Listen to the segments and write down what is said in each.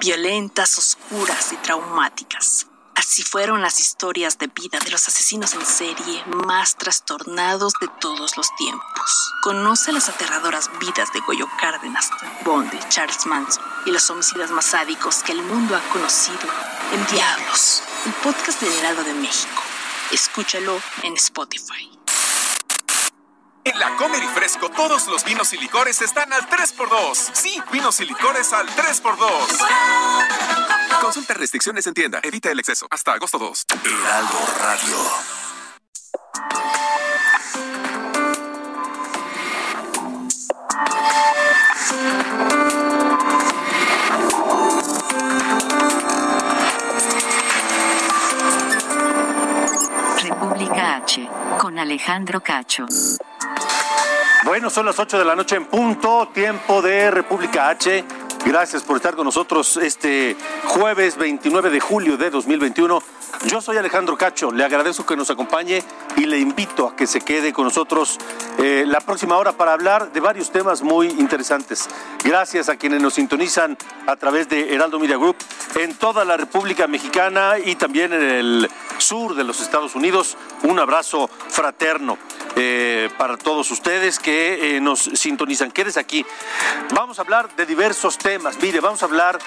Violentas, oscuras y traumáticas. Así fueron las historias de vida de los asesinos en serie más trastornados de todos los tiempos. Conoce las aterradoras vidas de Goyo Cárdenas, Bonde, Charles Manson y los homicidas más sádicos que el mundo ha conocido en Diablos, el podcast del Heraldo de México. Escúchalo en Spotify. En la Comer y Fresco todos los vinos y licores están al 3x2. Sí, vinos y licores al 3x2. Consulta restricciones en tienda. Evita el exceso. Hasta agosto 2. Heraldo Radio. República H, con Alejandro Cacho. Bueno, son las 8 de la noche en punto, tiempo de República H. Gracias por estar con nosotros este jueves 29 de julio de 2021. Yo soy Alejandro Cacho, le agradezco que nos acompañe y le invito a que se quede con nosotros eh, la próxima hora para hablar de varios temas muy interesantes. Gracias a quienes nos sintonizan a través de Heraldo Media Group en toda la República Mexicana y también en el sur de los Estados Unidos. Un abrazo fraterno. Eh, para todos ustedes que eh, nos sintonizan. Quédese aquí. Vamos a hablar de diversos temas. Mire, vamos a hablar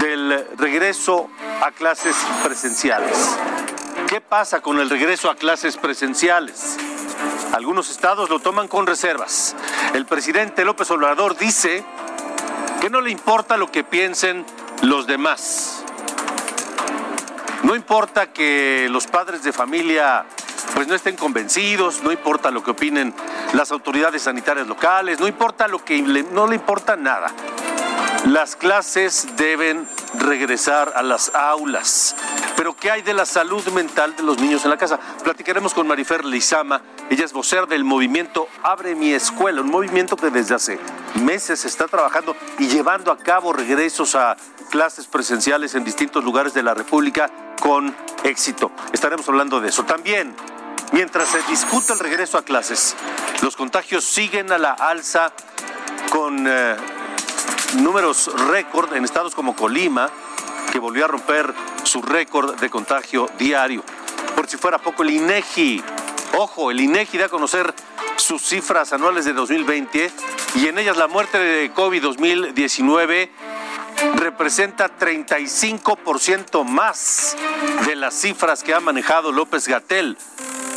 del regreso a clases presenciales. ¿Qué pasa con el regreso a clases presenciales? Algunos estados lo toman con reservas. El presidente López Obrador dice que no le importa lo que piensen los demás. No importa que los padres de familia pues no estén convencidos, no importa lo que opinen las autoridades sanitarias locales, no importa lo que no le importa nada. Las clases deben regresar a las aulas. Pero ¿qué hay de la salud mental de los niños en la casa? Platicaremos con Marifer Lizama. Ella es vocera del movimiento Abre mi escuela, un movimiento que desde hace meses está trabajando y llevando a cabo regresos a clases presenciales en distintos lugares de la República con éxito. Estaremos hablando de eso. También Mientras se discute el regreso a clases, los contagios siguen a la alza con eh, números récord en estados como Colima, que volvió a romper su récord de contagio diario. Por si fuera poco, el INEGI, ojo, el INEGI da a conocer sus cifras anuales de 2020 y en ellas la muerte de COVID 2019 representa 35% más de las cifras que ha manejado López Gatel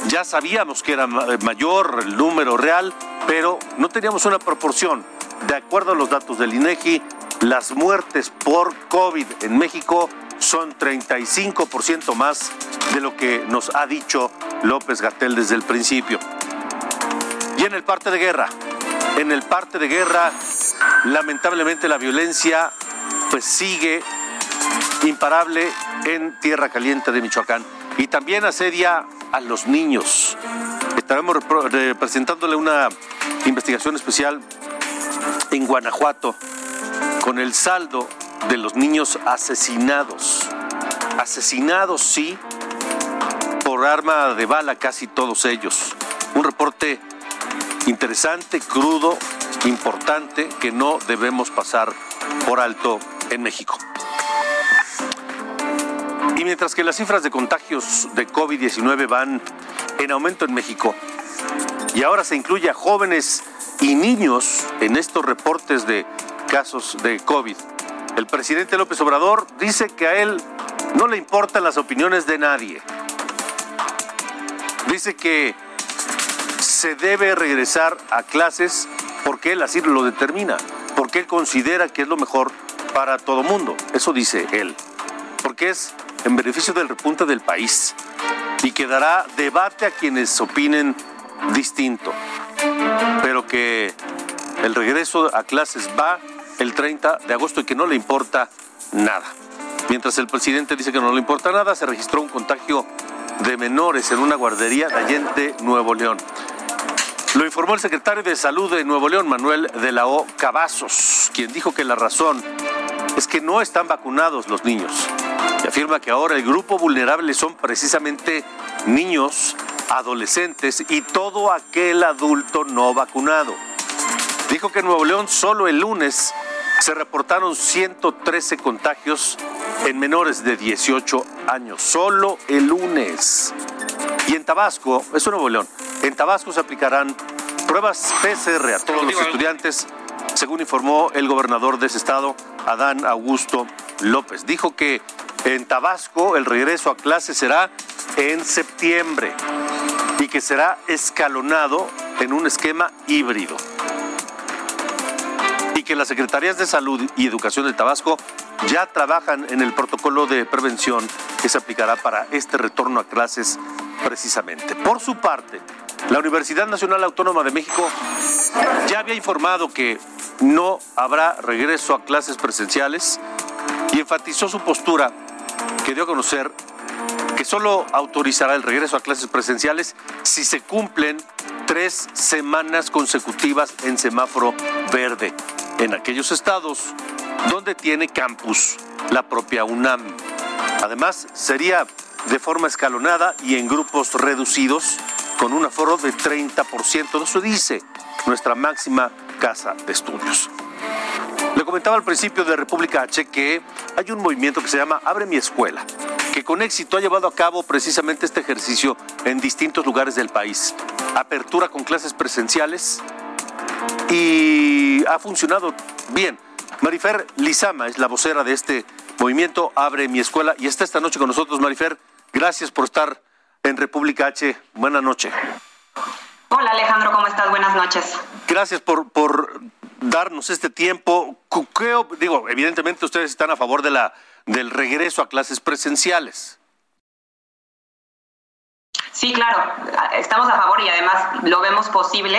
ya sabíamos que era mayor el número real, pero no teníamos una proporción. De acuerdo a los datos del INEGI, las muertes por COVID en México son 35% más de lo que nos ha dicho López Gatel desde el principio. Y en el parte de guerra, en el parte de guerra, lamentablemente la violencia pues sigue imparable en Tierra Caliente de Michoacán y también asedia a los niños. Estaremos presentándole una investigación especial en Guanajuato con el saldo de los niños asesinados. Asesinados, sí, por arma de bala casi todos ellos. Un reporte interesante, crudo, importante, que no debemos pasar por alto en México. Y mientras que las cifras de contagios de COVID-19 van en aumento en México, y ahora se incluye a jóvenes y niños en estos reportes de casos de COVID, el presidente López Obrador dice que a él no le importan las opiniones de nadie. Dice que se debe regresar a clases porque él así lo determina, porque él considera que es lo mejor para todo mundo. Eso dice él. Porque es en beneficio del repunte del país y que dará debate a quienes opinen distinto, pero que el regreso a clases va el 30 de agosto y que no le importa nada. Mientras el presidente dice que no le importa nada, se registró un contagio de menores en una guardería de Allende, Nuevo León. Lo informó el secretario de Salud de Nuevo León, Manuel de la O. Cavazos, quien dijo que la razón es que no están vacunados los niños. Y afirma que ahora el grupo vulnerable son precisamente niños, adolescentes y todo aquel adulto no vacunado. Dijo que en Nuevo León solo el lunes se reportaron 113 contagios en menores de 18 años, solo el lunes. Y en Tabasco, eso Nuevo León, en Tabasco se aplicarán pruebas PCR a todos los estudiantes, según informó el gobernador de ese estado, Adán Augusto López. Dijo que en Tabasco el regreso a clase será en septiembre y que será escalonado en un esquema híbrido y que las Secretarías de Salud y Educación de Tabasco ya trabajan en el protocolo de prevención que se aplicará para este retorno a clases precisamente. Por su parte, la Universidad Nacional Autónoma de México ya había informado que no habrá regreso a clases presenciales y enfatizó su postura que dio a conocer que solo autorizará el regreso a clases presenciales si se cumplen tres semanas consecutivas en semáforo verde en aquellos estados donde tiene campus la propia UNAM. Además, sería de forma escalonada y en grupos reducidos con un aforo de 30%. Eso dice nuestra máxima casa de estudios. Le comentaba al principio de República H que hay un movimiento que se llama Abre mi escuela, que con éxito ha llevado a cabo precisamente este ejercicio en distintos lugares del país. Apertura con clases presenciales y ha funcionado bien. Marifer Lizama es la vocera de este movimiento Abre mi escuela y está esta noche con nosotros. Marifer, gracias por estar en República H. Buenas noches. Hola Alejandro, ¿cómo estás? Buenas noches. Gracias por, por darnos este tiempo. digo, evidentemente ustedes están a favor de la, del regreso a clases presenciales. Sí, claro, estamos a favor y además lo vemos posible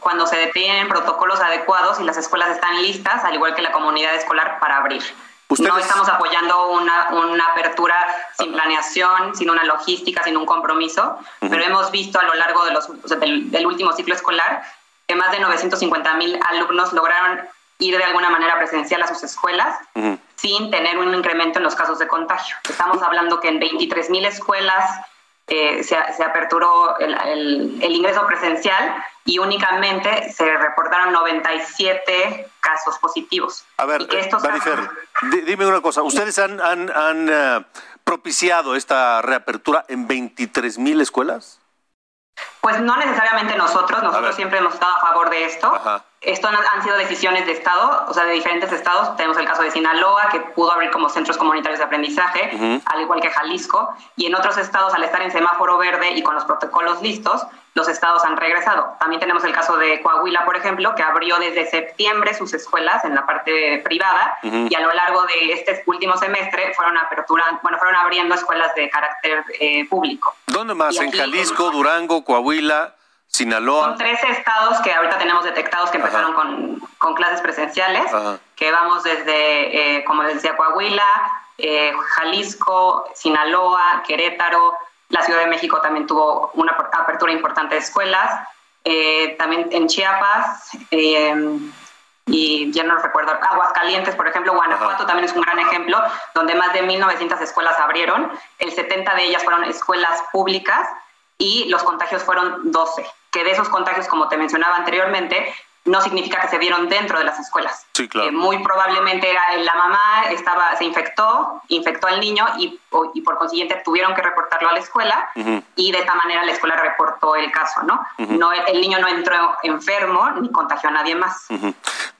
cuando se detienen protocolos adecuados y las escuelas están listas, al igual que la comunidad escolar, para abrir. No estamos apoyando una, una apertura sin planeación, sin una logística, sin un compromiso, pero hemos visto a lo largo de los, del, último ciclo escolar que más de 950 mil alumnos lograron ir de alguna manera presencial a sus escuelas sin tener un incremento en los casos de contagio. Estamos hablando que en 23 mil escuelas eh, se, aperturó el, ingreso presencial y únicamente se reportaron 97 casos positivos. A ver, Marifer, dime una cosa, ¿ustedes han, han, eh, propiciado esta reapertura en 23 mil escuelas? Pues no necesariamente nosotros, nosotros siempre hemos estado a favor de esto. Esto han, sido decisiones de Estado, o sea, de diferentes estados. Tenemos el caso de Sinaloa, que pudo abrir como centros comunitarios de aprendizaje, al igual que Jalisco. Y en otros estados, al estar en semáforo verde y con los protocolos listos, los estados han regresado. También tenemos el caso de Coahuila, por ejemplo, que abrió desde septiembre sus escuelas en la parte privada y a lo largo de este último semestre fueron aperturando, bueno, fueron abriendo escuelas de carácter eh, público. ¿Dónde más? ¿En Jalisco, Durango, Coahuila? Sinaloa. Son tres estados que ahorita tenemos detectados que empezaron con, con, clases presenciales, que vamos desde, eh, como les decía, Coahuila, eh, Jalisco, Sinaloa, Querétaro, la Ciudad de México también tuvo una apertura importante de escuelas, eh, también en Chiapas, y ya no recuerdo, Aguascalientes, por ejemplo, Guanajuato también es un gran ejemplo, donde más de 1.900 escuelas abrieron, el 70 de ellas fueron escuelas públicas y los contagios fueron 12 que de esos contagios, como te mencionaba anteriormente, no significa que se dieron dentro de las escuelas. Sí, claro. Eh, muy probablemente era la mamá estaba se infectó, infectó al niño y, y por consiguiente tuvieron que reportarlo a la escuela y de esta manera la escuela reportó el caso, ¿no? no el niño no entró enfermo ni contagió a nadie más.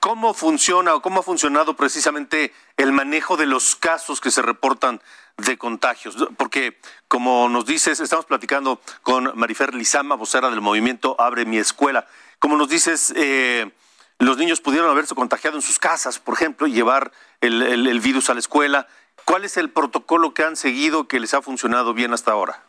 ¿Cómo funciona o cómo ha funcionado precisamente el manejo de los casos que se reportan de contagios, porque como nos dices, estamos platicando con Marifer Lizama, vocera del movimiento Abre mi escuela. Como nos dices, eh, los niños pudieron haberse contagiado en sus casas, por ejemplo, y llevar el, el virus a la escuela. ¿Cuál es el protocolo que han seguido que les ha funcionado bien hasta ahora?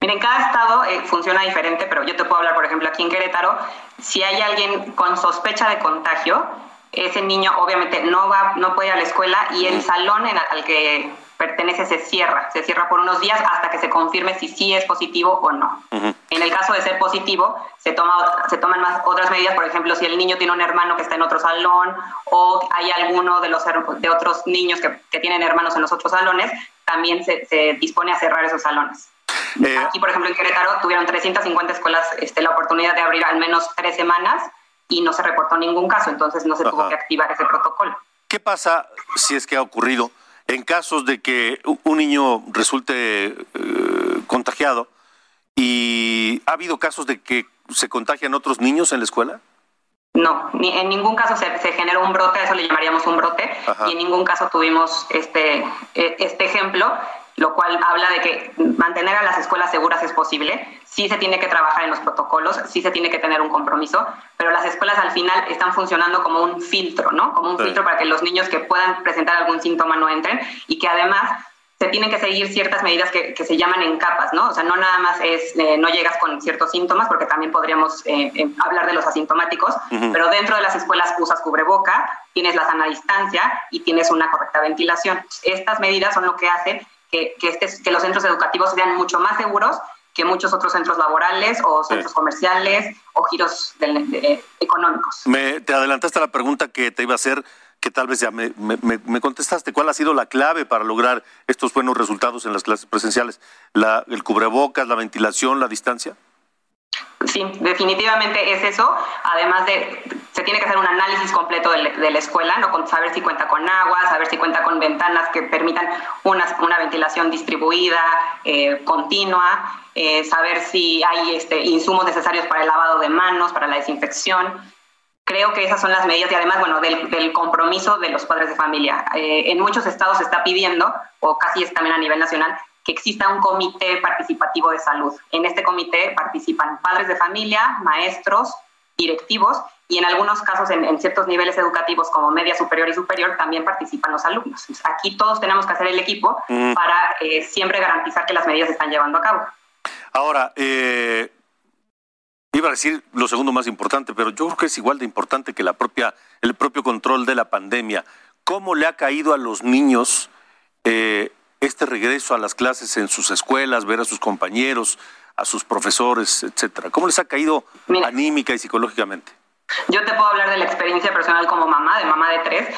Mira, en cada estado eh, funciona diferente, pero yo te puedo hablar, por ejemplo, aquí en Querétaro, si hay alguien con sospecha de contagio, ese niño obviamente no va, no puede ir a la escuela y el salón al que pertenece se cierra, se cierra por unos días hasta que se confirme si sí es positivo o no. En el caso de ser positivo, se, toma, se toman más otras medidas, por ejemplo, si el niño tiene un hermano que está en otro salón o hay alguno de los de otros niños que, que tienen hermanos en los otros salones, también se, se dispone a cerrar esos salones. Eh, Aquí, por ejemplo, en Querétaro tuvieron 350 escuelas este, la oportunidad de abrir al menos tres semanas y no se reportó ningún caso, entonces no se tuvo que activar ese protocolo. ¿Qué pasa si es que ha ocurrido en casos de que un niño resulte eh, contagiado y ha habido casos de que se contagian otros niños en la escuela? No, ni, en ningún caso se, generó un brote, a eso le llamaríamos un brote, y en ningún caso tuvimos este, e, este ejemplo lo cual habla de que mantener a las escuelas seguras es posible, sí se tiene que trabajar en los protocolos, sí se tiene que tener un compromiso, pero las escuelas al final están funcionando como un filtro, ¿no? Como un filtro para que los niños que puedan presentar algún síntoma no entren y que además se tienen que seguir ciertas medidas que, se llaman en capas, ¿no? O sea, no nada más es, eh, no llegas con ciertos síntomas, porque también podríamos eh, eh, hablar de los asintomáticos, pero dentro de las escuelas usas cubreboca, tienes la sana distancia y tienes una correcta ventilación. Estas medidas son lo que hacen que, este, que los centros educativos sean mucho más seguros que muchos otros centros laborales o centros comerciales o giros económicos. Me, te adelantaste a la pregunta que te iba a hacer, que tal vez ya me, me, contestaste. ¿Cuál ha sido la clave para lograr estos buenos resultados en las clases presenciales? La, ¿El cubrebocas, la ventilación, la distancia? Sí, definitivamente es eso. Además de, se tiene que hacer un análisis completo de, la escuela, ¿no? saber si cuenta con agua, saber si cuenta con ventanas que permitan una, una ventilación distribuida, eh, continua, eh, saber si hay este, insumos necesarios para el lavado de manos, para la desinfección. Creo que esas son las medidas y además, bueno, del, compromiso de los padres de familia. Eh, en muchos estados se está pidiendo, o casi es también a nivel nacional, que exista un comité participativo de salud. En este comité participan padres de familia, maestros, directivos y en algunos casos en, ciertos niveles educativos como media superior y superior también participan los alumnos. Aquí todos tenemos que hacer el equipo mm. para eh, siempre garantizar que las medidas se están llevando a cabo. Ahora, eh, iba a decir lo segundo más importante, pero yo creo que es igual de importante que la propia, el propio control de la pandemia. ¿Cómo le ha caído a los niños eh, este regreso a las clases en sus escuelas, ver a sus compañeros, a sus profesores, etcétera? ¿Cómo les ha caído anímica y psicológicamente? Yo te puedo hablar de la experiencia personal como mamá, de mamá de tres,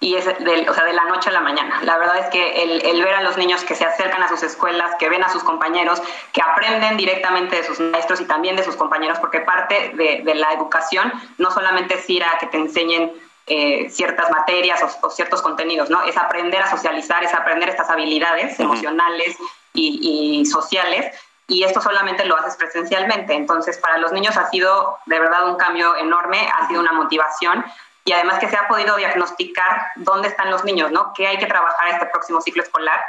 y es de, o sea, de la noche a la mañana. La verdad es que el, ver a los niños que se acercan a sus escuelas, que ven a sus compañeros, que aprenden directamente de sus maestros y también de sus compañeros, porque parte de, de la educación no solamente es ir a que te enseñen eh, ciertas materias o, ciertos contenidos, ¿no? Es aprender a socializar, es aprender estas habilidades emocionales y, sociales, y esto solamente lo haces presencialmente. Entonces, para los niños ha sido de verdad un cambio enorme, ha sido una motivación y además que se ha podido diagnosticar dónde están los niños, ¿no? ¿Qué hay que trabajar este próximo ciclo escolar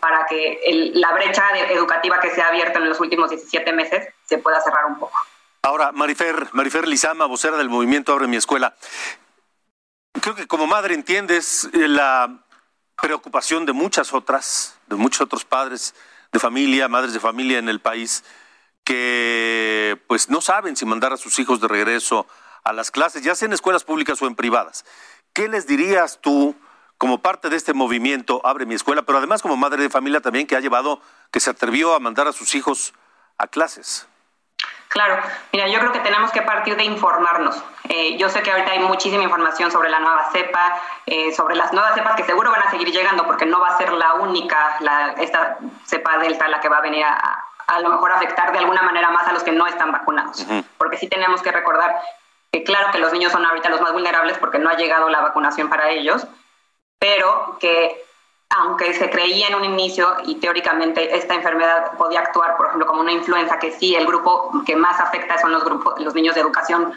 para que la brecha educativa que se ha abierto en los últimos 17 meses se pueda cerrar un poco? Ahora, Marifer, Marifer Lizama, vocera del movimiento Abre mi Escuela creo que como madre entiendes eh, la preocupación de muchas otras, de muchos otros padres de familia, madres de familia en el país, que pues no saben si mandar a sus hijos de regreso a las clases, ya sea en escuelas públicas o en privadas. ¿Qué les dirías tú como parte de este movimiento Abre mi escuela, pero además como madre de familia también que ha llevado, que se atrevió a mandar a sus hijos a clases? Claro, mira, yo creo que tenemos que partir de informarnos. Eh, yo sé que ahorita hay muchísima información sobre la nueva cepa, eh, sobre las nuevas cepas que seguro van a seguir llegando porque no va a ser la única, la, esta cepa delta la que va a venir a, a lo mejor afectar de alguna manera más a los que no están vacunados. Porque sí tenemos que recordar que claro que los niños son ahorita los más vulnerables porque no ha llegado la vacunación para ellos, pero que aunque se creía en un inicio y teóricamente esta enfermedad podía actuar, por ejemplo, como una influenza, que sí, el grupo que más afecta son los grupos, los niños de educación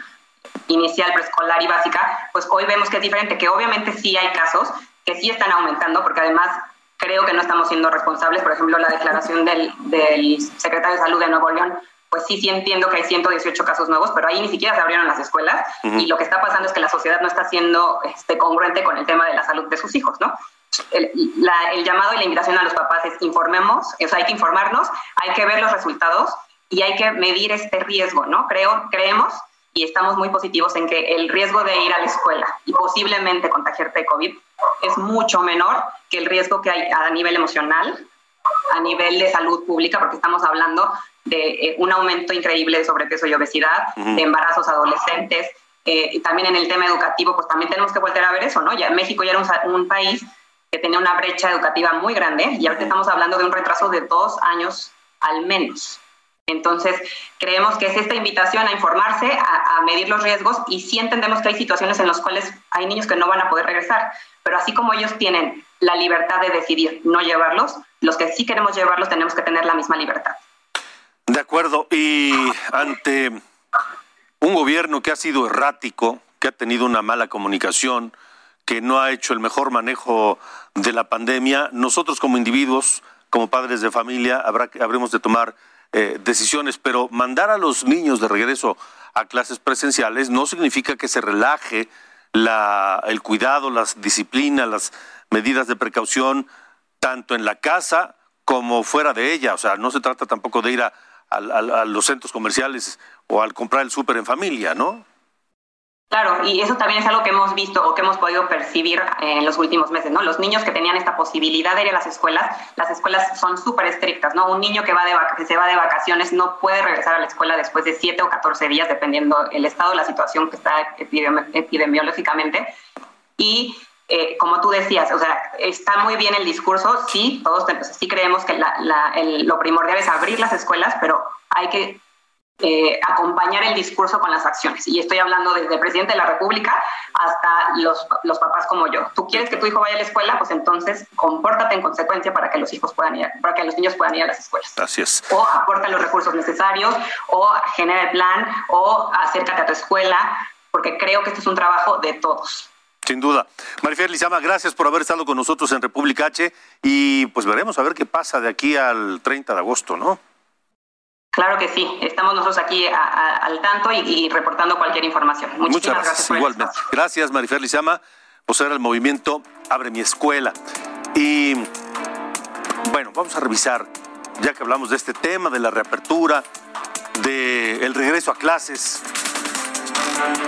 inicial, preescolar y básica, pues hoy vemos que es diferente, que obviamente sí hay casos que sí están aumentando, porque además creo que no estamos siendo responsables. Por ejemplo, la declaración del, del secretario de Salud de Nuevo León pues sí, sí entiendo que hay 118 casos nuevos, pero ahí ni siquiera se abrieron las escuelas y lo que está pasando es que la sociedad no está siendo este, congruente con el tema de la salud de sus hijos, ¿no? el, llamado y la invitación a los papás es informemos, o sea, hay que informarnos, hay que ver los resultados y hay que medir este riesgo, ¿no? Creo, creemos y estamos muy positivos en que el riesgo de ir a la escuela y posiblemente contagiarte de COVID es mucho menor que el riesgo que hay a nivel emocional, a nivel de salud pública, porque estamos hablando de eh, un aumento increíble de sobrepeso y obesidad, de embarazos adolescentes, eh, y también en el tema educativo, pues también tenemos que volver a ver eso, ¿no? Ya México ya era un, país que tenía una brecha educativa muy grande y ahora estamos hablando de un retraso de dos años al menos. Entonces, creemos que es esta invitación a informarse, a, medir los riesgos y sí entendemos que hay situaciones en las cuales hay niños que no van a poder regresar, pero así como ellos tienen la libertad de decidir no llevarlos, los que sí queremos llevarlos tenemos que tener la misma libertad. De acuerdo, y ante un gobierno que ha sido errático, que ha tenido una mala comunicación, que no ha hecho el mejor manejo de la pandemia, nosotros como individuos, como padres de familia, habrá, habremos de tomar eh, decisiones, pero mandar a los niños de regreso a clases presenciales no significa que se relaje la, el cuidado, las disciplinas, las medidas de precaución, tanto en la casa como fuera de ella. O sea, no se trata tampoco de ir a, los centros comerciales o al comprar el súper en familia, ¿no? Claro, y eso también es algo que hemos visto o que hemos podido percibir en los últimos meses, ¿no? Los niños que tenían esta posibilidad de ir a las escuelas, las escuelas son súper estrictas, ¿no? Un niño que, va de que se va de vacaciones no puede regresar a la escuela después de 7 o 14 días, dependiendo el estado, la situación que está epidemiológicamente. Y eh, como tú decías, o sea, está muy bien el discurso, sí, todos sí creemos que lo primordial es abrir las escuelas, pero hay que eh, acompañar el discurso con las acciones. Y estoy hablando desde el presidente de la República hasta los, los, papás como yo. Tú quieres que tu hijo vaya a la escuela, pues entonces compórtate en consecuencia para que los hijos puedan ir, para que los niños puedan ir a las escuelas. Así es. O aporta los recursos necesarios, o genera el plan, o acércate a tu escuela, porque creo que esto es un trabajo de todos. Sin duda. Marifer Lizama, gracias por haber estado con nosotros en República H y pues veremos a ver qué pasa de aquí al 30 de agosto, ¿no? Claro que sí, estamos nosotros aquí al tanto y, reportando cualquier información. Muchas gracias. igualmente. Gracias, Marifer Lizama, por era el movimiento Abre mi escuela. Y bueno, vamos a revisar, ya que hablamos de este tema, de la reapertura, del el regreso a clases.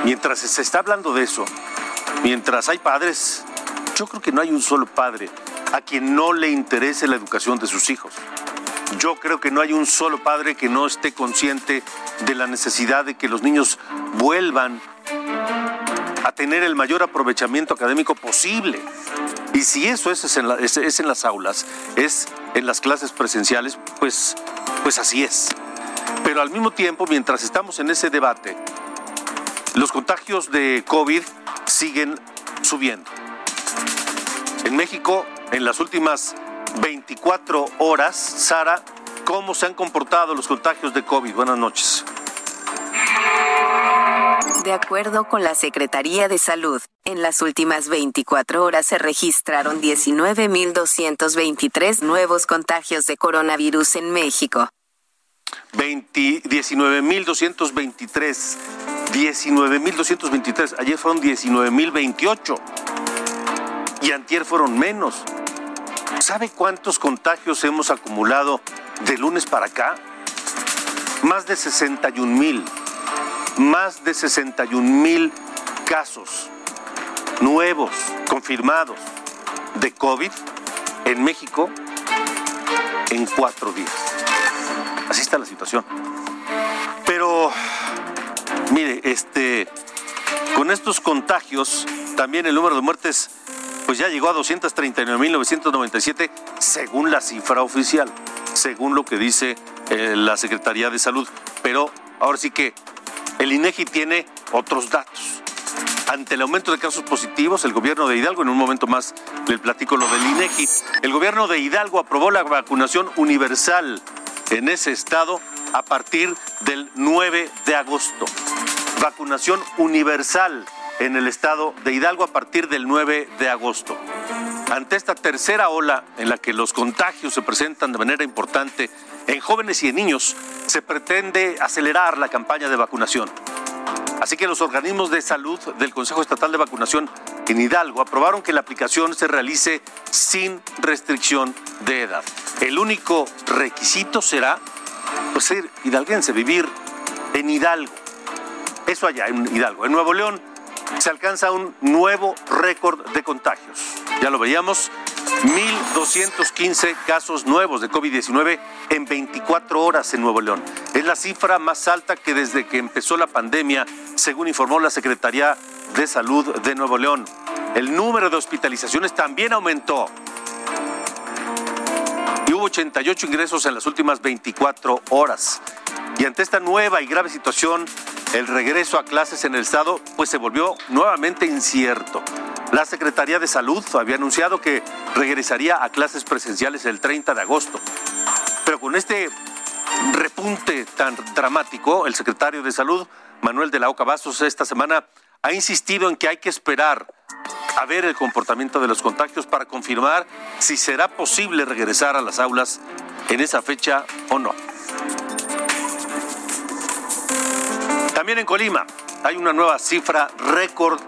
Mientras se está hablando de eso, mientras hay padres, yo creo que no hay un solo padre a quien no le interese la educación de sus hijos. Yo creo que no hay un solo padre que no esté consciente de la necesidad de que los niños vuelvan a tener el mayor aprovechamiento académico posible. Y si eso es en, en las aulas, es en las clases presenciales, pues, pues así es. Pero al mismo tiempo, mientras estamos en ese debate, los contagios de COVID siguen subiendo. En México, en las últimas 24 horas. Sara, ¿cómo se han comportado los contagios de COVID? Buenas noches. De acuerdo con la Secretaría de Salud, en las últimas 24 horas se registraron 19.223 nuevos contagios de coronavirus en México. 19.223. 19.223. Ayer fueron 19.028. Y antier fueron menos. ¿Sabe cuántos contagios hemos acumulado de lunes para acá? Más de 61 mil. Más de 61 mil casos nuevos, confirmados de COVID en México en cuatro días. Así está la situación. Pero, mire, este, con estos contagios, también el número de muertes pues ya llegó a 239.997 según la cifra oficial, según lo que dice eh, la Secretaría de Salud. Pero ahora sí que el INEGI tiene otros datos. Ante el aumento de casos positivos, el gobierno de Hidalgo, en un momento más le platico lo del INEGI, el gobierno de Hidalgo aprobó la vacunación universal en ese estado a partir del 9 de agosto. Vacunación universal en el estado de Hidalgo a partir del 9 de agosto. Ante esta tercera ola en la que los contagios se presentan de manera importante en jóvenes y en niños, se pretende acelerar la campaña de vacunación. Así que los organismos de salud del Consejo Estatal de Vacunación en Hidalgo aprobaron que la aplicación se realice sin restricción de edad. El único requisito será pues, ser hidalguense, vivir en Hidalgo. Eso allá, en Hidalgo. En Nuevo León se alcanza un nuevo récord de contagios. Ya lo veíamos, 1.215 casos nuevos de COVID-19 en 24 horas en Nuevo León. Es la cifra más alta que desde que empezó la pandemia, según informó la Secretaría de Salud de Nuevo León. El número de hospitalizaciones también aumentó. Y hubo 88 ingresos en las últimas 24 horas. Y ante esta nueva y grave situación, el regreso a clases en el estado pues se volvió nuevamente incierto. La Secretaría de Salud había anunciado que regresaría a clases presenciales el 30 de agosto. Pero con este repunte tan dramático, el secretario de Salud, Manuel de la Oca Bastos, esta semana ha insistido en que hay que esperar a ver el comportamiento de los contagios para confirmar si será posible regresar a las aulas en esa fecha o no. También en Colima hay una nueva cifra récord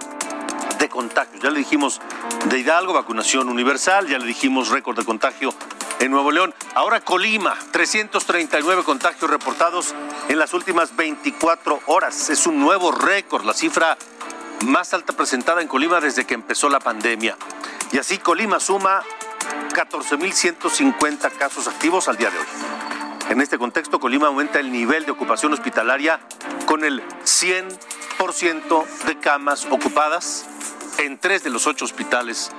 de contagios. Ya le dijimos de Hidalgo, vacunación universal, ya le dijimos récord de contagio en Nuevo León. Ahora Colima, 339 contagios reportados en las últimas 24 horas. Es un nuevo récord, la cifra más alta presentada en Colima desde que empezó la pandemia. Y así Colima suma 14.150 casos activos al día de hoy. En este contexto, Colima aumenta el nivel de ocupación hospitalaria con el 100% de camas ocupadas en tres de los ocho hospitales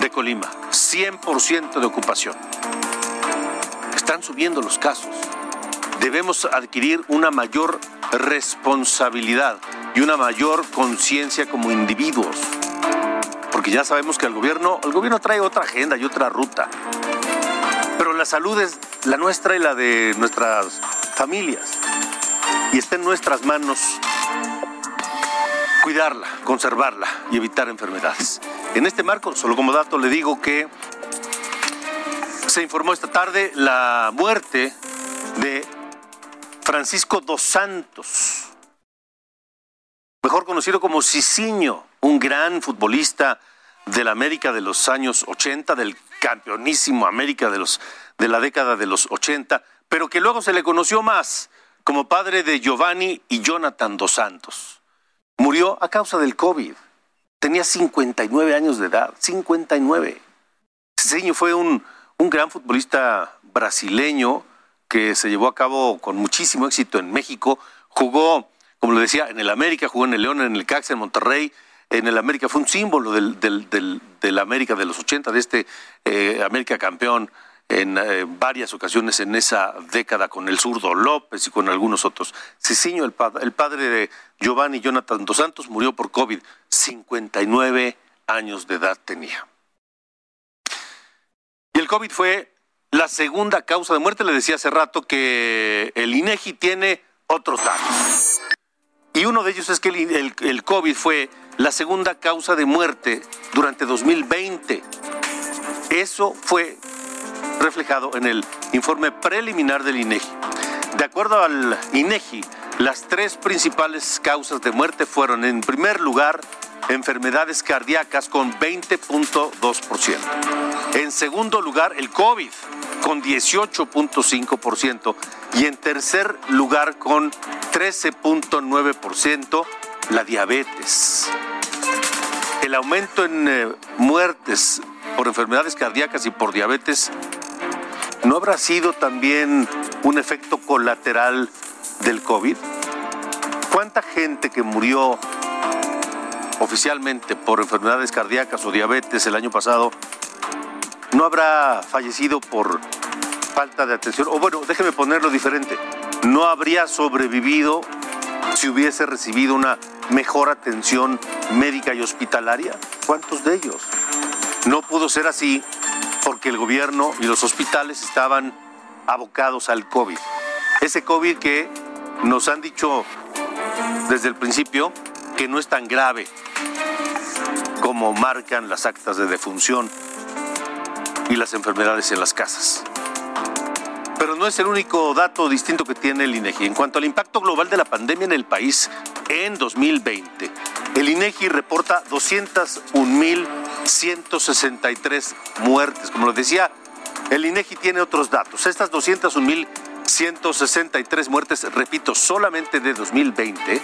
de Colima. 100% de ocupación. Están subiendo los casos. Debemos adquirir una mayor responsabilidad y una mayor conciencia como individuos. Porque ya sabemos que el gobierno, gobierno trae otra agenda y otra ruta. Pero la salud es la nuestra y la de nuestras familias. Y está en nuestras manos cuidarla, conservarla y evitar enfermedades. En este marco, solo como dato, le digo que se informó esta tarde la muerte de Francisco dos Santos, mejor conocido como Cicinho, un gran futbolista de la América de los años 80, del campeonísimo América de, los, de la década de los 80, pero que luego se le conoció más como padre de Giovanni y Jonathan dos Santos. Murió a causa del COVID. Tenía 59 años de edad, 59. Cicinho fue un, un gran futbolista brasileño que se llevó a cabo con muchísimo éxito en México. Jugó, como lo decía, en el América, jugó en el León, en el Cax, en Monterrey, en el América. Fue un símbolo del, del, del, América de los 80, de este eh, América campeón en eh, varias ocasiones en esa década con el zurdo López y con algunos otros. Cicinho, el, el padre de Giovanni Jonathan Dos Santos, murió por COVID. 59 años de edad tenía. Y el COVID fue la segunda causa de muerte. Le decía hace rato que el INEGI tiene otros datos. Y uno de ellos es que el COVID fue la segunda causa de muerte durante 2020. Eso fue reflejado en el informe preliminar del INEGI. De acuerdo al INEGI, las tres principales causas de muerte fueron, en primer lugar, enfermedades cardíacas con 20.2%. En segundo lugar, el COVID con 18.5%. Y en tercer lugar, con 13.9%, la diabetes. El aumento en eh, muertes por enfermedades cardíacas y por diabetes ¿No habrá sido también un efecto colateral del COVID? ¿Cuánta gente que murió oficialmente por enfermedades cardíacas o diabetes el año pasado no habrá fallecido por falta de atención? O bueno, déjeme ponerlo diferente, no habría sobrevivido si hubiese recibido una mejor atención médica y hospitalaria. ¿Cuántos de ellos? No pudo ser así porque el gobierno y los hospitales estaban abocados al COVID. Ese COVID que nos han dicho desde el principio que no es tan grave como marcan las actas de defunción y las enfermedades en las casas. Pero no es el único dato distinto que tiene el INEGI. En cuanto al impacto global de la pandemia en el país, en 2020. El INEGI reporta 201.163 muertes. Como lo decía, el INEGI tiene otros datos. Estas 201.163 muertes, repito, solamente de 2020,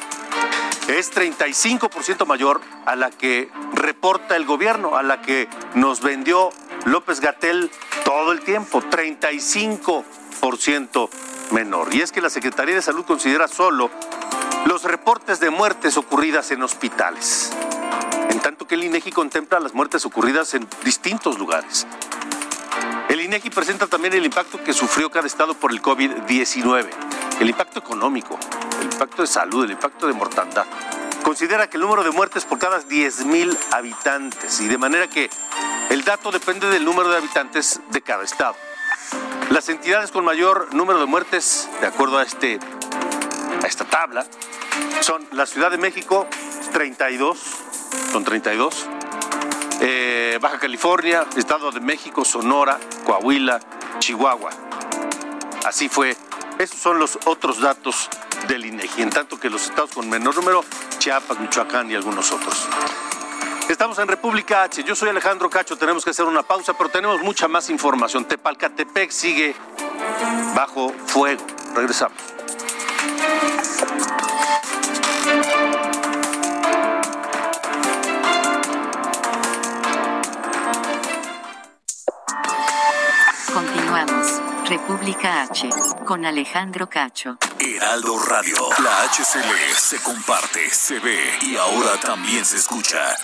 es 35% mayor a la que reporta el gobierno, a la que nos vendió López Gatel todo el tiempo, 35% menor. Y es que la Secretaría de Salud considera solo los reportes de muertes ocurridas en hospitales, en tanto que el INEGI contempla las muertes ocurridas en distintos lugares. El INEGI presenta también el impacto que sufrió cada estado por el COVID-19, el impacto económico, el impacto de salud, el impacto de mortandad. Considera que el número de muertes por cada 10.000 habitantes y de manera que el dato depende del número de habitantes de cada estado. Las entidades con mayor número de muertes, de acuerdo a, este, a esta tabla, son la Ciudad de México, 32, con 32, eh, Baja California, Estado de México, Sonora, Coahuila, Chihuahua. Así fue. Esos son los otros datos del INEGI, en tanto que los estados con menor número, Chiapas, Michoacán y algunos otros. Estamos en República H. Yo soy Alejandro Cacho. Tenemos que hacer una pausa, pero tenemos mucha más información. Tepalcatepec sigue bajo fuego. Regresamos. República H. Con Alejandro Cacho. Heraldo Radio. La HCL se comparte, se ve y ahora también se escucha.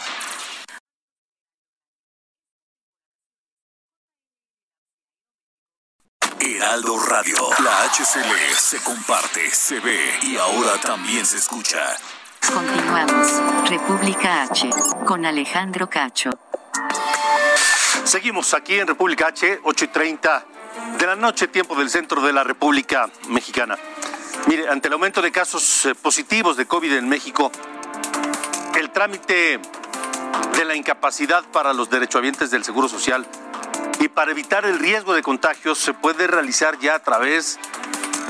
Heraldo Radio. La HCL se comparte, se ve y ahora también se escucha. Continuamos. República H. Con Alejandro Cacho. Seguimos aquí en República H, 8 y 30 de la noche, tiempo del centro de la República Mexicana. Mire, ante el aumento de casos eh, positivos de COVID en México, el trámite de la incapacidad para los derechohabientes del Seguro Social y para evitar el riesgo de contagios se puede realizar ya a través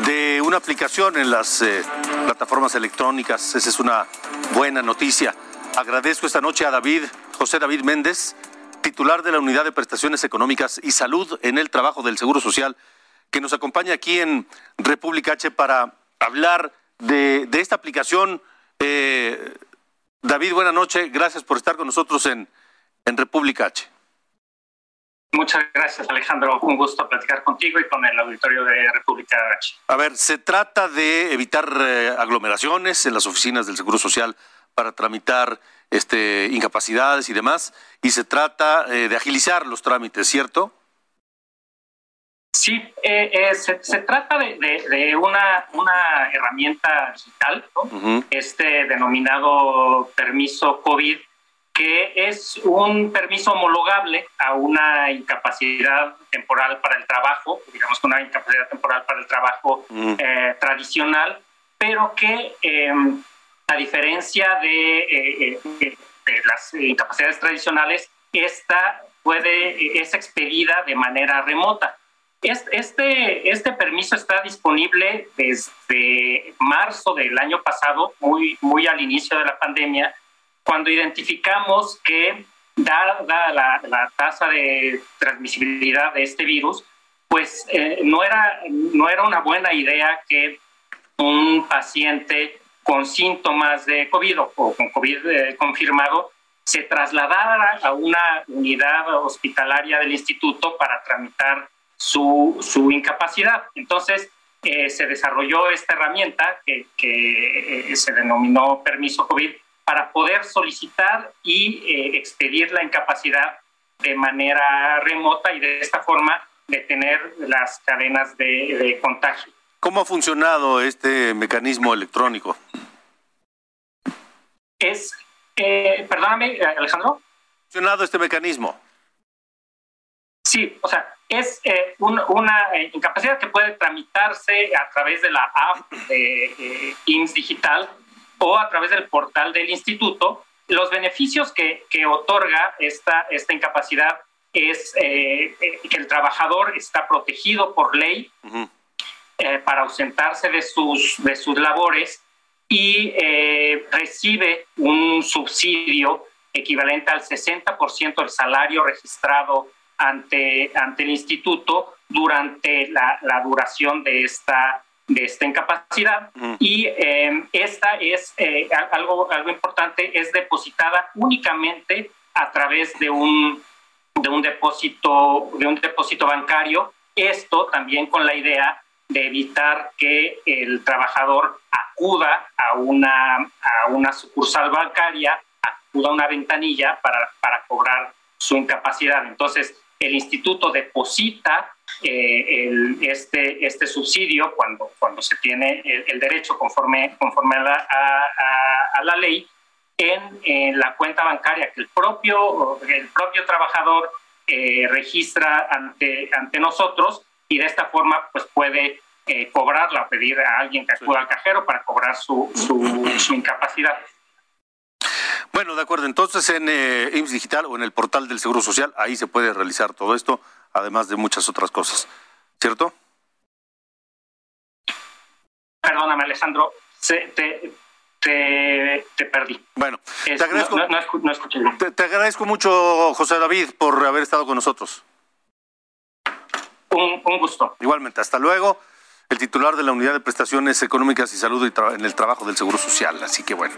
de una aplicación en las eh, plataformas electrónicas. Esa es una buena noticia. Agradezco esta noche a David, José David Méndez, titular de la Unidad de Prestaciones Económicas y Salud en el Trabajo del Seguro Social, que nos acompaña aquí en República H para hablar de, esta aplicación. Eh, David, buena noche. Gracias por estar con nosotros en, en República H. Muchas gracias, Alejandro. Un gusto platicar contigo y con el auditorio de República H. A ver, se trata de evitar eh, aglomeraciones en las oficinas del Seguro Social para tramitar este, incapacidades y demás, y se trata eh, de agilizar los trámites, ¿cierto? Sí, eh, se, trata de, una, una, herramienta digital, este denominado permiso COVID, que es un permiso homologable a una incapacidad temporal para el trabajo, digamos que una incapacidad temporal para el trabajo eh, tradicional, pero que em, a diferencia de, eh, eh, las incapacidades tradicionales, esta puede, es expedida de manera remota. Este, este permiso está disponible desde marzo del año pasado, muy, muy al inicio de la pandemia, cuando identificamos que, dada la, tasa de transmisibilidad de este virus, pues eh, no, era, no era una buena idea que un paciente con síntomas de COVID o con COVID eh, confirmado se trasladara a una unidad hospitalaria del instituto para tramitar su, su incapacidad. Entonces, eh, se desarrolló esta herramienta que, que se denominó permiso COVID para poder solicitar y eh, expedir la incapacidad de manera remota y de esta forma detener las cadenas de, contagio. ¿Cómo ha funcionado este mecanismo electrónico? Es, eh, perdóname, Alejandro. ¿Ha funcionado este mecanismo? Sí, o sea, es eh, una incapacidad que puede tramitarse a través de la app de IMSS Digital o a través del portal del instituto. Los beneficios que, que otorga esta, esta incapacidad es eh, eh, que el trabajador está protegido por ley eh, para ausentarse de sus, de sus labores y eh, recibe un subsidio equivalente al 60% del salario registrado ante, ante el instituto durante la, la duración de esta, de esta incapacidad. Y eh, esta es eh, algo, algo importante, es depositada únicamente a través de un, de un, depósito, de un depósito bancario. Esto también con la idea de evitar que el trabajador acuda a una, a una sucursal bancaria, acuda a una ventanilla para, para cobrar su incapacidad. Entonces, el instituto deposita eh, este, este subsidio cuando, cuando se tiene el, derecho conforme, conforme a, la, a, la ley en, la cuenta bancaria que el propio, el propio trabajador eh, registra ante, ante nosotros y de esta forma pues puede eh, cobrarla, pedir a alguien que acuda al cajero para cobrar su, su, incapacidad. Bueno, de acuerdo. Entonces, en eh, IMSS Digital o en el portal del Seguro Social, ahí se puede realizar todo esto, además de muchas otras cosas. ¿Cierto? Perdóname, Alejandro. te, te, perdí. Bueno, te, agradezco, te, agradezco mucho, José David, por haber estado con nosotros. Un, gusto. Igualmente, hasta luego el titular de la Unidad de Prestaciones Económicas y Salud en el Trabajo del Seguro Social. Así que bueno.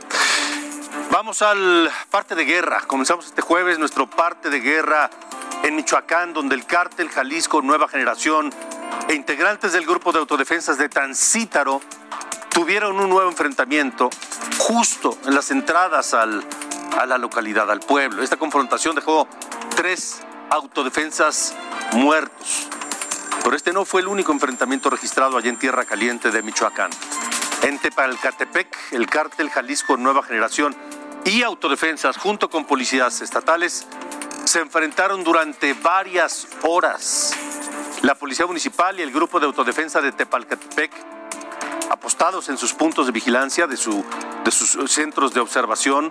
Vamos al parte de guerra. Comenzamos este jueves nuestro parte de guerra en Michoacán, donde el cártel Jalisco Nueva Generación e integrantes del grupo de autodefensas de Tancítaro tuvieron un nuevo enfrentamiento justo en las entradas al, a la localidad, al pueblo. Esta confrontación dejó tres autodefensas muertos. Pero este no fue el único enfrentamiento registrado allí en Tierra Caliente de Michoacán. En Tepalcatepec, el cártel Jalisco Nueva Generación y autodefensas, junto con policías estatales, se enfrentaron durante varias horas. La Policía Municipal y el Grupo de Autodefensa de Tepalcatepec, apostados en sus puntos de vigilancia de, su, de sus centros de observación,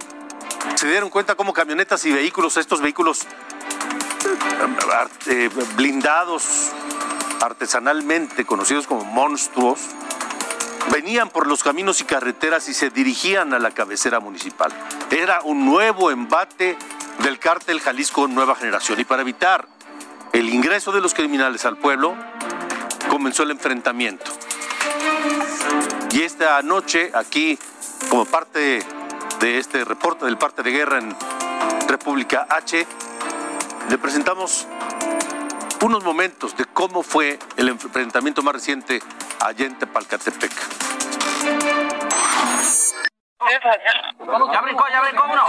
se dieron cuenta cómo camionetas y vehículos, estos vehículos eh, blindados artesanalmente conocidos como monstruos, venían por los caminos y carreteras y se dirigían a la cabecera municipal. Era un nuevo embate del cártel Jalisco Nueva Generación y para evitar el ingreso de los criminales al pueblo, comenzó el enfrentamiento. Y esta noche, aquí, como parte de este reporte del parte de guerra en República H, le presentamos unos momentos de cómo fue el enfrentamiento más reciente allá en Tepalcatepec. Ya brincó, ya brincó uno.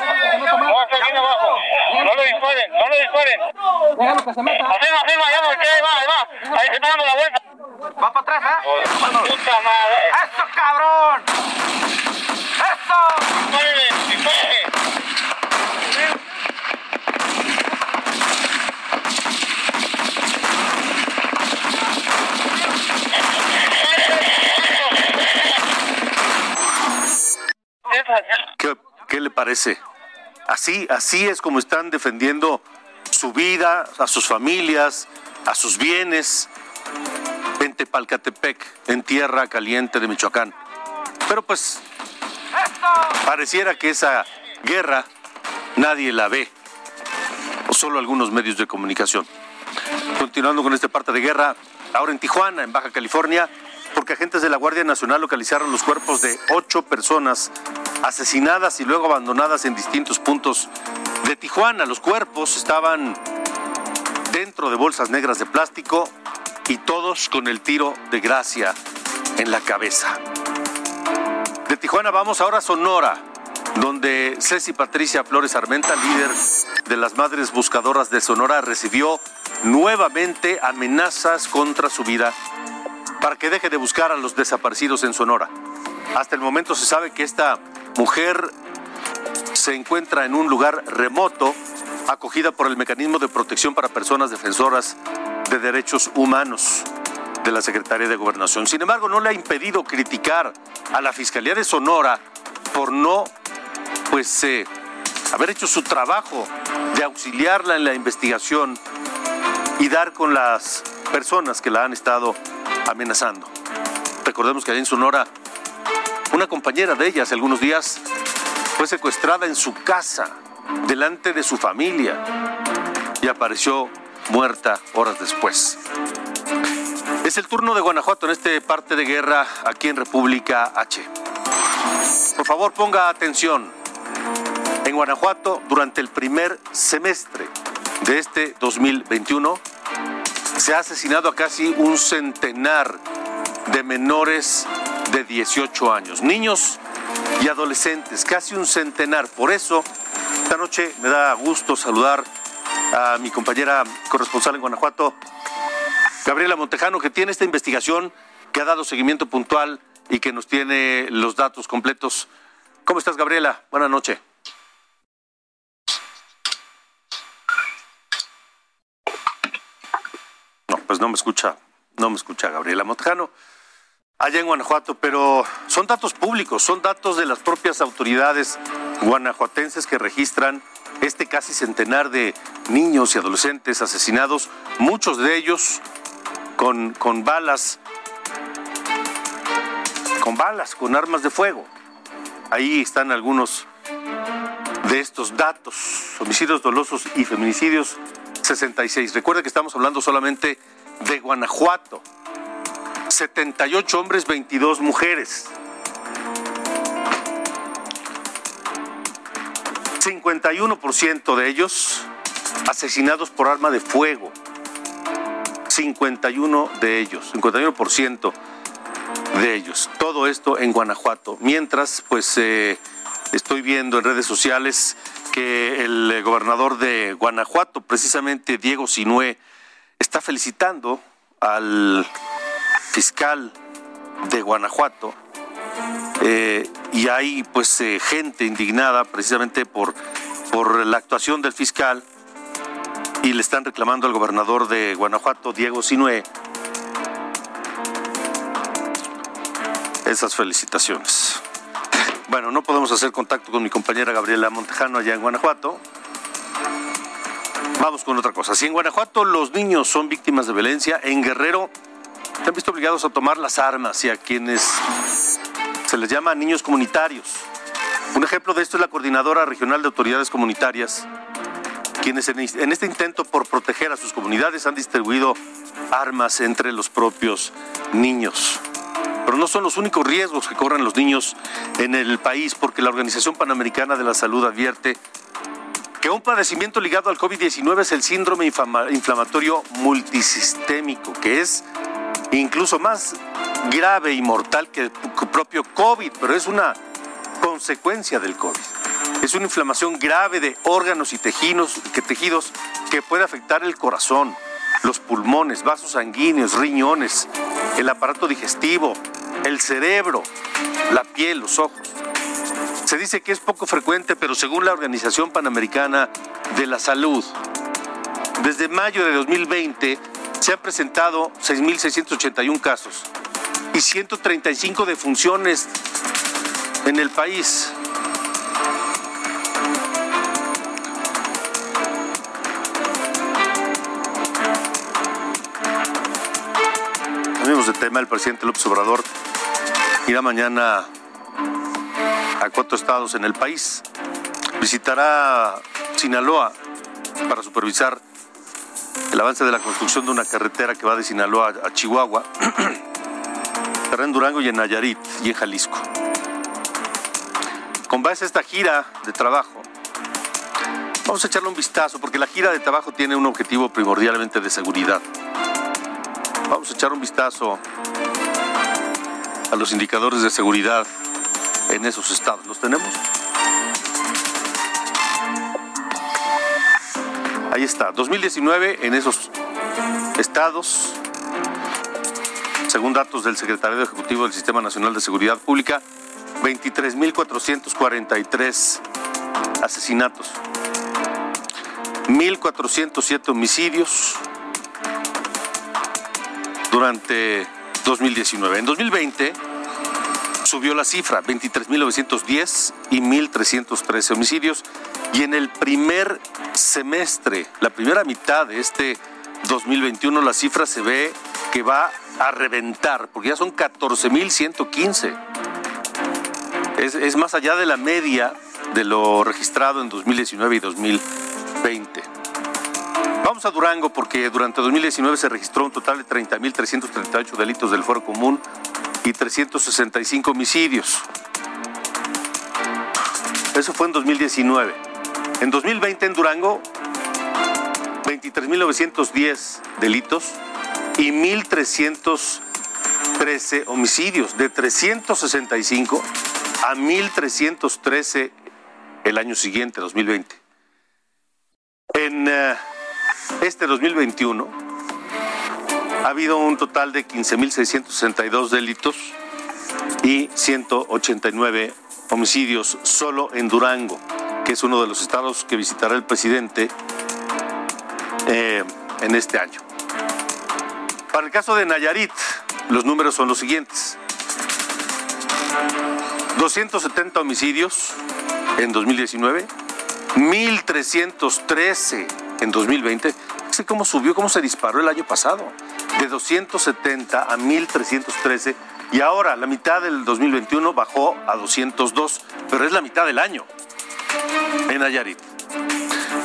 No lo disparen, no lo disparen. Déjalo que se meta. Arriba, arriba, ya Así, es como están defendiendo su vida, a sus familias, a sus bienes en Tepalcatepec, en tierra caliente de Michoacán. Pero pues pareciera que esa guerra nadie la ve, o solo algunos medios de comunicación. Continuando con esta parte de guerra, ahora en Tijuana, en Baja California, porque agentes de la Guardia Nacional localizaron los cuerpos de ocho personas asesinadas y luego abandonadas en distintos puntos de Tijuana. Los cuerpos estaban dentro de bolsas negras de plástico y todos con el tiro de gracia en la cabeza. De Tijuana vamos ahora a Sonora, donde Ceci Patricia Flores Armenta, líder de las Madres Buscadoras de Sonora, recibió nuevamente amenazas contra su vida para que deje de buscar a los desaparecidos en Sonora. Hasta el momento se sabe que esta mujer se encuentra en un lugar remoto, acogida por el Mecanismo de Protección para Personas Defensoras de Derechos Humanos de la Secretaría de Gobernación. Sin embargo, no le ha impedido criticar a la Fiscalía de Sonora por no, pues, eh, haber hecho su trabajo de auxiliarla en la investigación y dar con las personas que la han estado amenazando. Recordemos que allá en Sonora Una compañera de ella hace algunos días fue secuestrada en su casa, delante de su familia, y apareció muerta horas después. Es el turno de Guanajuato en este parte de guerra aquí en República H. Por favor, ponga atención. En Guanajuato, durante el primer semestre de este 2021, se ha asesinado a casi un centenar de menores de 18 años, niños y adolescentes, casi un centenar. Por eso, esta noche me da gusto saludar a mi compañera corresponsal en Guanajuato, Gabriela Montejano, que tiene esta investigación, que ha dado seguimiento puntual y que nos tiene los datos completos. ¿Cómo estás, Gabriela? Buenas noches. No, pues no me escucha, no me escucha Gabriela Montejano allá en Guanajuato, pero son datos públicos, son datos de las propias autoridades guanajuatenses que registran este casi centenar de niños y adolescentes asesinados, muchos de ellos con, con balas, con balas, con armas de fuego. Ahí están algunos de estos datos, homicidios dolosos y feminicidios 66. Recuerde que estamos hablando solamente de Guanajuato. 78 hombres, 22 mujeres. 51% de ellos asesinados por arma de fuego. 51 de ellos, 51% de ellos. Todo esto en Guanajuato. Mientras, pues eh, estoy viendo en redes sociales que el gobernador de Guanajuato, precisamente Diego Sinué, está felicitando al fiscal de Guanajuato eh, y hay pues eh, gente indignada precisamente por, por la actuación del fiscal y le están reclamando al gobernador de Guanajuato, Diego Sinué, esas felicitaciones. Bueno, no podemos hacer contacto con mi compañera Gabriela Montejano allá en Guanajuato. Vamos con otra cosa. Si en Guanajuato los niños son víctimas de violencia, en Guerrero se han visto obligados a tomar las armas y a quienes se les llama niños comunitarios. Un ejemplo de esto es la Coordinadora Regional de Autoridades Comunitarias, quienes en este intento por proteger a sus comunidades han distribuido armas entre los propios niños. Pero no son los únicos riesgos que corren los niños en el país, porque la Organización Panamericana de la Salud advierte que un padecimiento ligado al COVID-19 es el síndrome inflamatorio multisistémico, que es incluso más grave y mortal que el propio COVID, pero es una consecuencia del COVID. Es una inflamación grave de órganos y tejidos que, puede afectar el corazón, los pulmones, vasos sanguíneos, riñones, el aparato digestivo, el cerebro, la piel, los ojos. Se dice que es poco frecuente, pero según la Organización Panamericana de la Salud, desde mayo de 2020 se han presentado 6.681 casos y 135 defunciones en el país. Amigos de tema, el presidente López Obrador irá mañana a cuatro estados en el país. Visitará Sinaloa para supervisar el avance de la construcción de una carretera que va de Sinaloa a Chihuahua, en Durango y en Nayarit y en Jalisco. Con base a esta gira de trabajo, vamos a echarle un vistazo porque la gira de trabajo tiene un objetivo primordialmente de seguridad. Vamos a echar un vistazo a los indicadores de seguridad en esos estados. ¿Los tenemos? Ahí está, 2019 en esos estados, según datos del Secretario Ejecutivo del Sistema Nacional de Seguridad Pública, 23.443 asesinatos, 1.407 homicidios durante 2019. En 2020 subió la cifra, 23.910 y 1.313 homicidios. Y en el primer semestre, la primera mitad de este 2021, la cifra se ve que va a reventar, porque ya son 14.115. Es, más allá de la media de lo registrado en 2019 y 2020. Vamos a Durango porque durante 2019 se registró un total de 30.338 delitos del foro común y 365 homicidios. Eso fue en 2019. En 2020 en Durango, 23.910 delitos y 1.313 homicidios, de 365 a 1.313 el año siguiente, 2020. En eh, este 2021 ha habido un total de 15.662 delitos y 189 homicidios solo en Durango, que es uno de los estados que visitará el presidente eh, en este año. Para el caso de Nayarit, los números son los siguientes. 270 homicidios en 2019, 1.313 en 2020. Sé cómo subió, cómo se disparó el año pasado, de 270 a 1.313 y ahora la mitad del 2021 bajó a 202, pero es la mitad del año en Nayarit.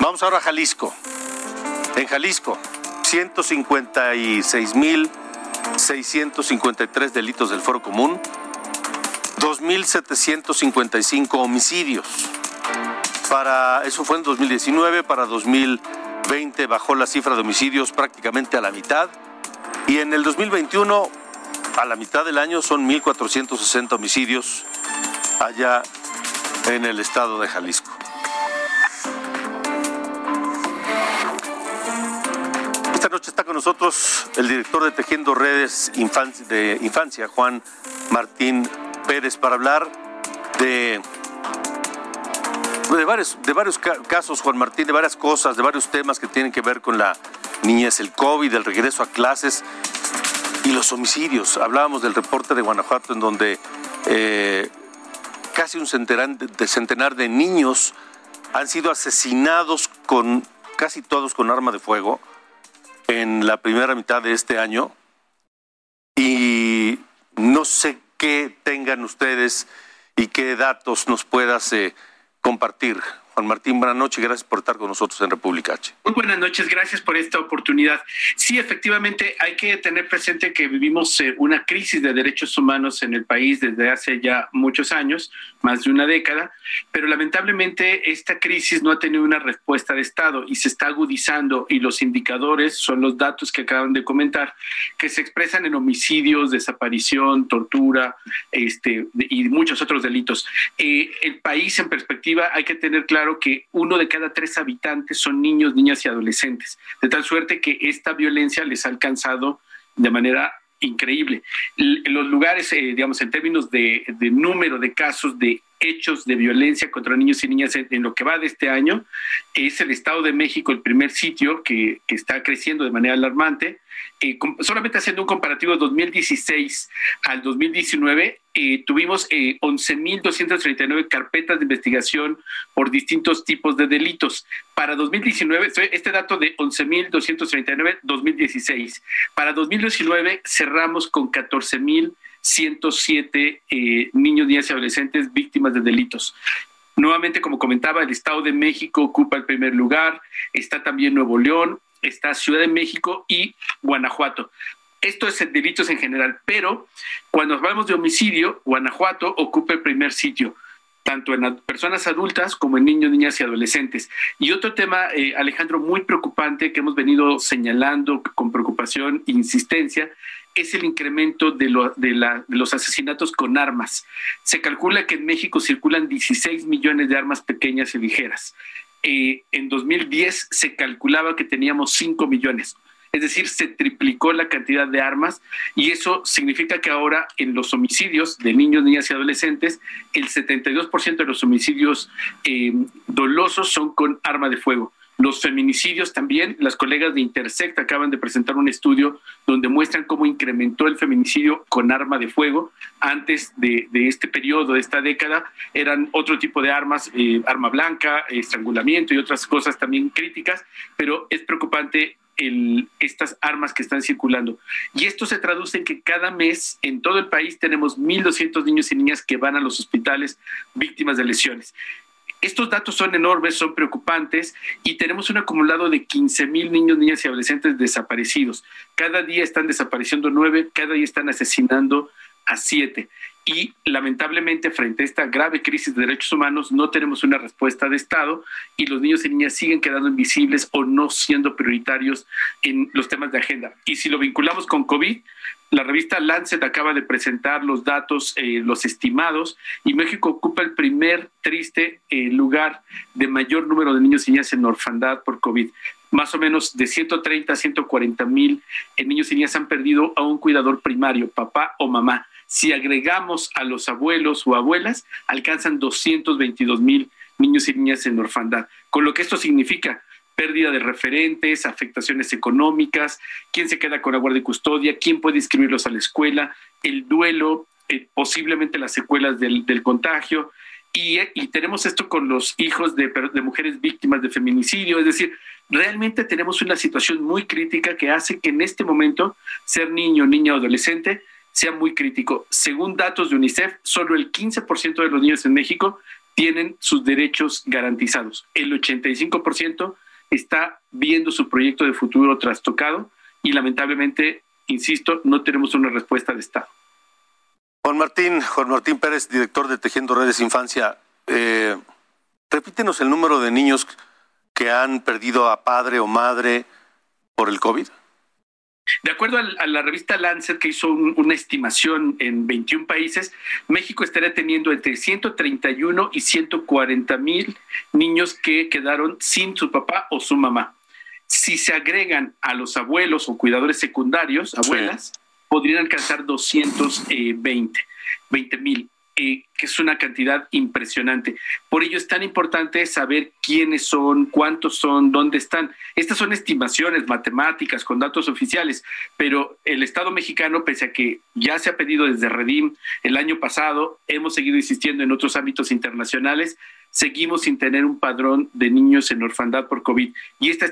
Vamos ahora a Jalisco. En Jalisco, 156.653 delitos del Foro Común, 2.755 homicidios. Para, eso fue en 2019, para 2020 bajó la cifra de homicidios prácticamente a la mitad y en el 2021 a la mitad del año son 1.460 homicidios allá en el estado de Jalisco. Esta noche está con nosotros el director de Tejiendo Redes de Infancia, Juan Martín Pérez para hablar de, de, varios, de varios casos, Juan Martín, de varias cosas, de varios temas que tienen que ver con la niñez, el COVID, el regreso a clases y los homicidios. Hablábamos del reporte de Guanajuato en donde eh, casi un centenar de, niños han sido asesinados con casi todos con arma de fuego en la primera mitad de este año. Y no sé qué tengan ustedes y qué datos nos puedas eh, compartir. Juan Martín, buenas noches, gracias por estar con nosotros en República H. Muy buenas noches, gracias por esta oportunidad. Sí, efectivamente, hay que tener presente que vivimos eh, una crisis de derechos humanos en el país desde hace ya muchos años, más de una década, pero lamentablemente esta crisis no ha tenido una respuesta de Estado y se está agudizando y los indicadores son los datos que acaban de comentar, que se expresan en homicidios, desaparición, tortura este, y muchos otros delitos. Eh, el país en perspectiva hay que tener claro que uno de cada tres habitantes son niños, niñas y adolescentes, de tal suerte que esta violencia les ha alcanzado de manera increíble. Los lugares, eh, digamos, en términos de, número de casos de hechos de violencia contra niños y niñas en, lo que va de este año, es el Estado de México el primer sitio que, que está creciendo de manera alarmante. Eh, solamente haciendo un comparativo de 2016 al 2019, eh, tuvimos eh, 11.239 carpetas de investigación por distintos tipos de delitos. Para 2019, este dato de 11.239, 2016. Para 2019 cerramos con 14.107 eh, niños, niñas y adolescentes víctimas de delitos. Nuevamente, como comentaba, el Estado de México ocupa el primer lugar, está también Nuevo León, está Ciudad de México y Guanajuato. Esto es delitos en general, pero cuando hablamos de homicidio, Guanajuato ocupa el primer sitio tanto en personas adultas como en niños, niñas y adolescentes. Y otro tema, eh, Alejandro, muy preocupante que hemos venido señalando con preocupación e insistencia, es el incremento de, los asesinatos con armas. Se calcula que en México circulan 16 millones de armas pequeñas y ligeras. Eh, en 2010 se calculaba que teníamos 5 millones. Es decir, se triplicó la cantidad de armas y eso significa que ahora en los homicidios de niños, niñas y adolescentes, el 72% de los homicidios eh, dolosos son con arma de fuego. Los feminicidios también, las colegas de Intersect acaban de presentar un estudio donde muestran cómo incrementó el feminicidio con arma de fuego. Antes de, este periodo, de esta década, eran otro tipo de armas, eh, arma blanca, estrangulamiento y otras cosas también críticas, pero es preocupante estas armas que están circulando. Y esto se traduce en que cada mes en todo el país tenemos 1.200 niños y niñas que van a los hospitales víctimas de lesiones. Estos datos son enormes, son preocupantes y tenemos un acumulado de 15 mil niños, niñas y adolescentes desaparecidos. Cada día están desapareciendo nueve, cada día están asesinando a siete. Y lamentablemente frente a esta grave crisis de derechos humanos no tenemos una respuesta de Estado y los niños y niñas siguen quedando invisibles o no siendo prioritarios en los temas de agenda. Y si lo vinculamos con COVID, la revista Lancet acaba de presentar los datos, eh, los estimados, y México ocupa el primer triste eh, lugar de mayor número de niños y niñas en orfandad por COVID. Más o menos de 130 a 140 mil eh, niños y niñas han perdido a un cuidador primario, papá o mamá. Si agregamos a los abuelos o abuelas, alcanzan 222 mil niños y niñas en orfandad. Con lo que esto significa, pérdida de referentes, afectaciones económicas, quién se queda con la guardia y custodia, quién puede inscribirlos a la escuela, el duelo, eh, posiblemente las secuelas del, contagio. Y, tenemos esto con los hijos de, de mujeres víctimas de feminicidio, es decir, realmente tenemos una situación muy crítica que hace que en este momento ser niño, niña o adolescente sea muy crítico. Según datos de UNICEF, solo el 15% de los niños en México tienen sus derechos garantizados. El 85% está viendo su proyecto de futuro trastocado y lamentablemente, insisto, no tenemos una respuesta de Estado. Juan Martín, Juan Martín Pérez, director de Tejiendo Redes Infancia, eh, repítenos el número de niños que han perdido a padre o madre por el COVID. De acuerdo a la revista Lancet, que hizo una estimación en 21 países, México estaría teniendo entre 131 y 140 mil niños que quedaron sin su papá o su mamá. Si se agregan a los abuelos o cuidadores secundarios, abuelas, podrían alcanzar 220 mil. Eh, que es una cantidad impresionante. Por ello es tan importante saber quiénes son, cuántos son, dónde están. Estas son estimaciones matemáticas con datos oficiales, pero el Estado mexicano, pese a que ya se ha pedido desde Redim el año pasado, hemos seguido insistiendo en otros ámbitos internacionales, seguimos sin tener un padrón de niños en orfandad por COVID. Y esta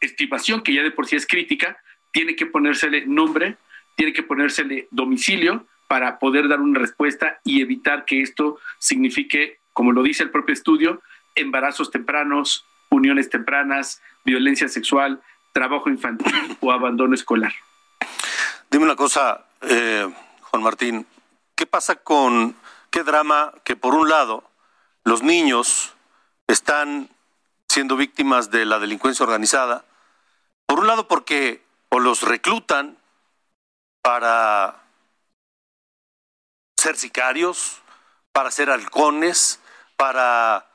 estimación, que ya de por sí es crítica, tiene que ponérsele nombre, tiene que ponérsele domicilio, para poder dar una respuesta y evitar que esto signifique, como lo dice el propio estudio, embarazos tempranos, uniones tempranas, violencia sexual, trabajo infantil o abandono escolar. Dime una cosa, eh, Juan Martín, ¿qué pasa con qué drama que por un lado los niños están siendo víctimas de la delincuencia organizada? Por un lado porque o los reclutan para ser sicarios, para ser halcones, para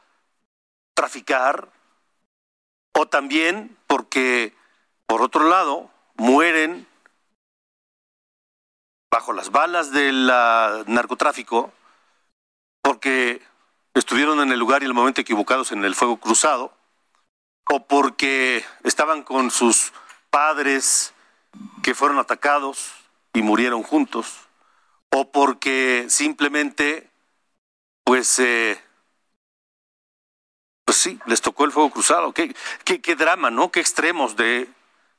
traficar, o también porque, por otro lado, mueren bajo las balas del narcotráfico porque estuvieron en el lugar y el momento equivocados en el fuego cruzado, o porque estaban con sus padres que fueron atacados y murieron juntos, o porque simplemente, pues, eh, pues sí, les tocó el fuego cruzado. Qué, qué, drama, ¿no? Qué extremos de,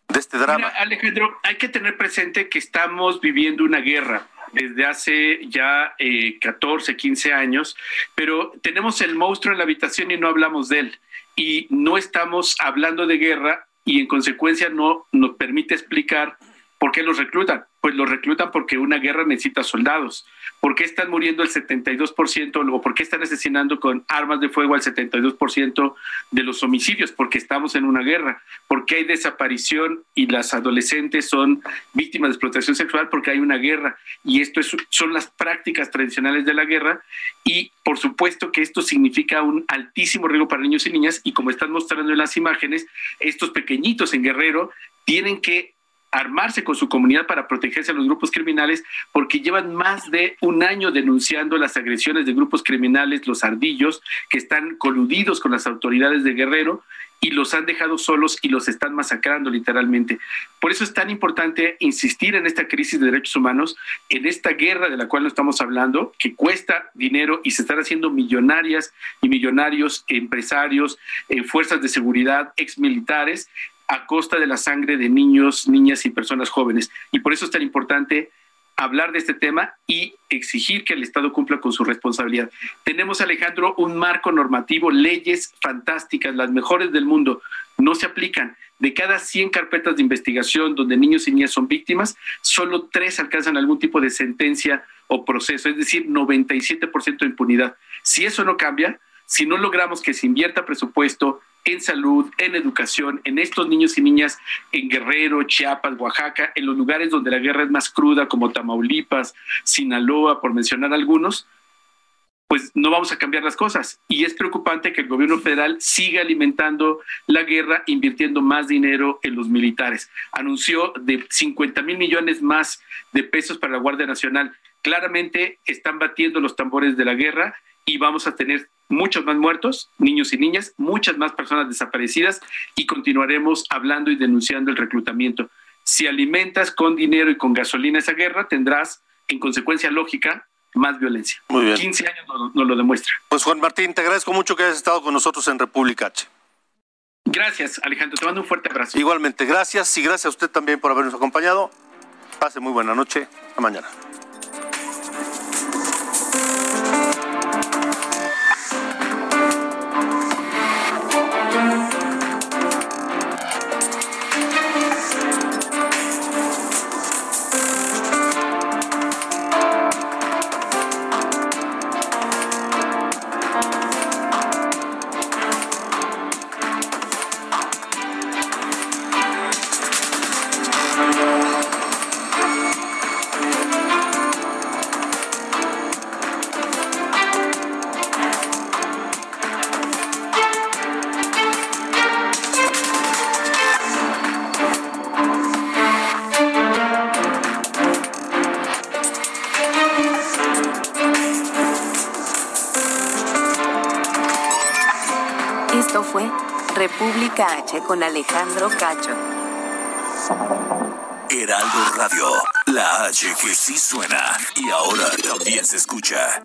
de este drama. Alejandro, hay que tener presente que estamos viviendo una guerra desde hace ya eh, 14, 15 años, pero tenemos el monstruo en la habitación y no hablamos de él. Y no estamos hablando de guerra y en consecuencia no nos permite explicar por qué los reclutan pues los reclutan porque una guerra necesita soldados. ¿Por qué están muriendo el 72% o por qué están asesinando con armas de fuego al 72% de los homicidios? Porque estamos en una guerra. ¿Por qué hay desaparición y las adolescentes son víctimas de explotación sexual? Porque hay una guerra. Y esto son las prácticas tradicionales de la guerra. Y por supuesto que esto significa un altísimo riesgo para niños y niñas. Y como están mostrando en las imágenes, estos pequeñitos en Guerrero tienen que armarse con su comunidad para protegerse a los grupos criminales porque llevan más de un año denunciando las agresiones de grupos criminales, los ardillos, que están coludidos con las autoridades de Guerrero y los han dejado solos y los están masacrando literalmente. Por eso es tan importante insistir en esta crisis de derechos humanos, en esta guerra de la cual no estamos hablando, que cuesta dinero y se están haciendo millonarias y millonarios empresarios, eh, fuerzas de seguridad, exmilitares, a costa de la sangre de niños, niñas y personas jóvenes. Y por eso es tan importante hablar de este tema y exigir que el Estado cumpla con su responsabilidad. Tenemos, Alejandro, un marco normativo, leyes fantásticas, las mejores del mundo, no se aplican. De cada 100 carpetas de investigación donde niños y niñas son víctimas, solo tres alcanzan algún tipo de sentencia o proceso, es decir, 97% de impunidad. Si eso no cambia, si no logramos que se invierta presupuesto en salud, en educación, en estos niños y niñas en Guerrero, Chiapas, Oaxaca, en los lugares donde la guerra es más cruda, como Tamaulipas, Sinaloa, por mencionar algunos, pues no vamos a cambiar las cosas. Y es preocupante que el gobierno federal siga alimentando la guerra, invirtiendo más dinero en los militares. Anunció de 50 mil millones más de pesos para la Guardia Nacional. Claramente están batiendo los tambores de la guerra y vamos a tener muchos más muertos, niños y niñas, muchas más personas desaparecidas y continuaremos hablando y denunciando el reclutamiento. Si alimentas con dinero y con gasolina esa guerra, tendrás en consecuencia lógica más violencia. Muy bien. 15 años nos, lo demuestra. Pues Juan Martín, te agradezco mucho que hayas estado con nosotros en República H. Gracias, Alejandro. Te mando un fuerte abrazo. Igualmente, gracias y gracias a usted también por habernos acompañado. Pase muy buena noche. Hasta mañana. Con Alejandro Cacho. Heraldo Radio, la H que sí suena y ahora también se escucha.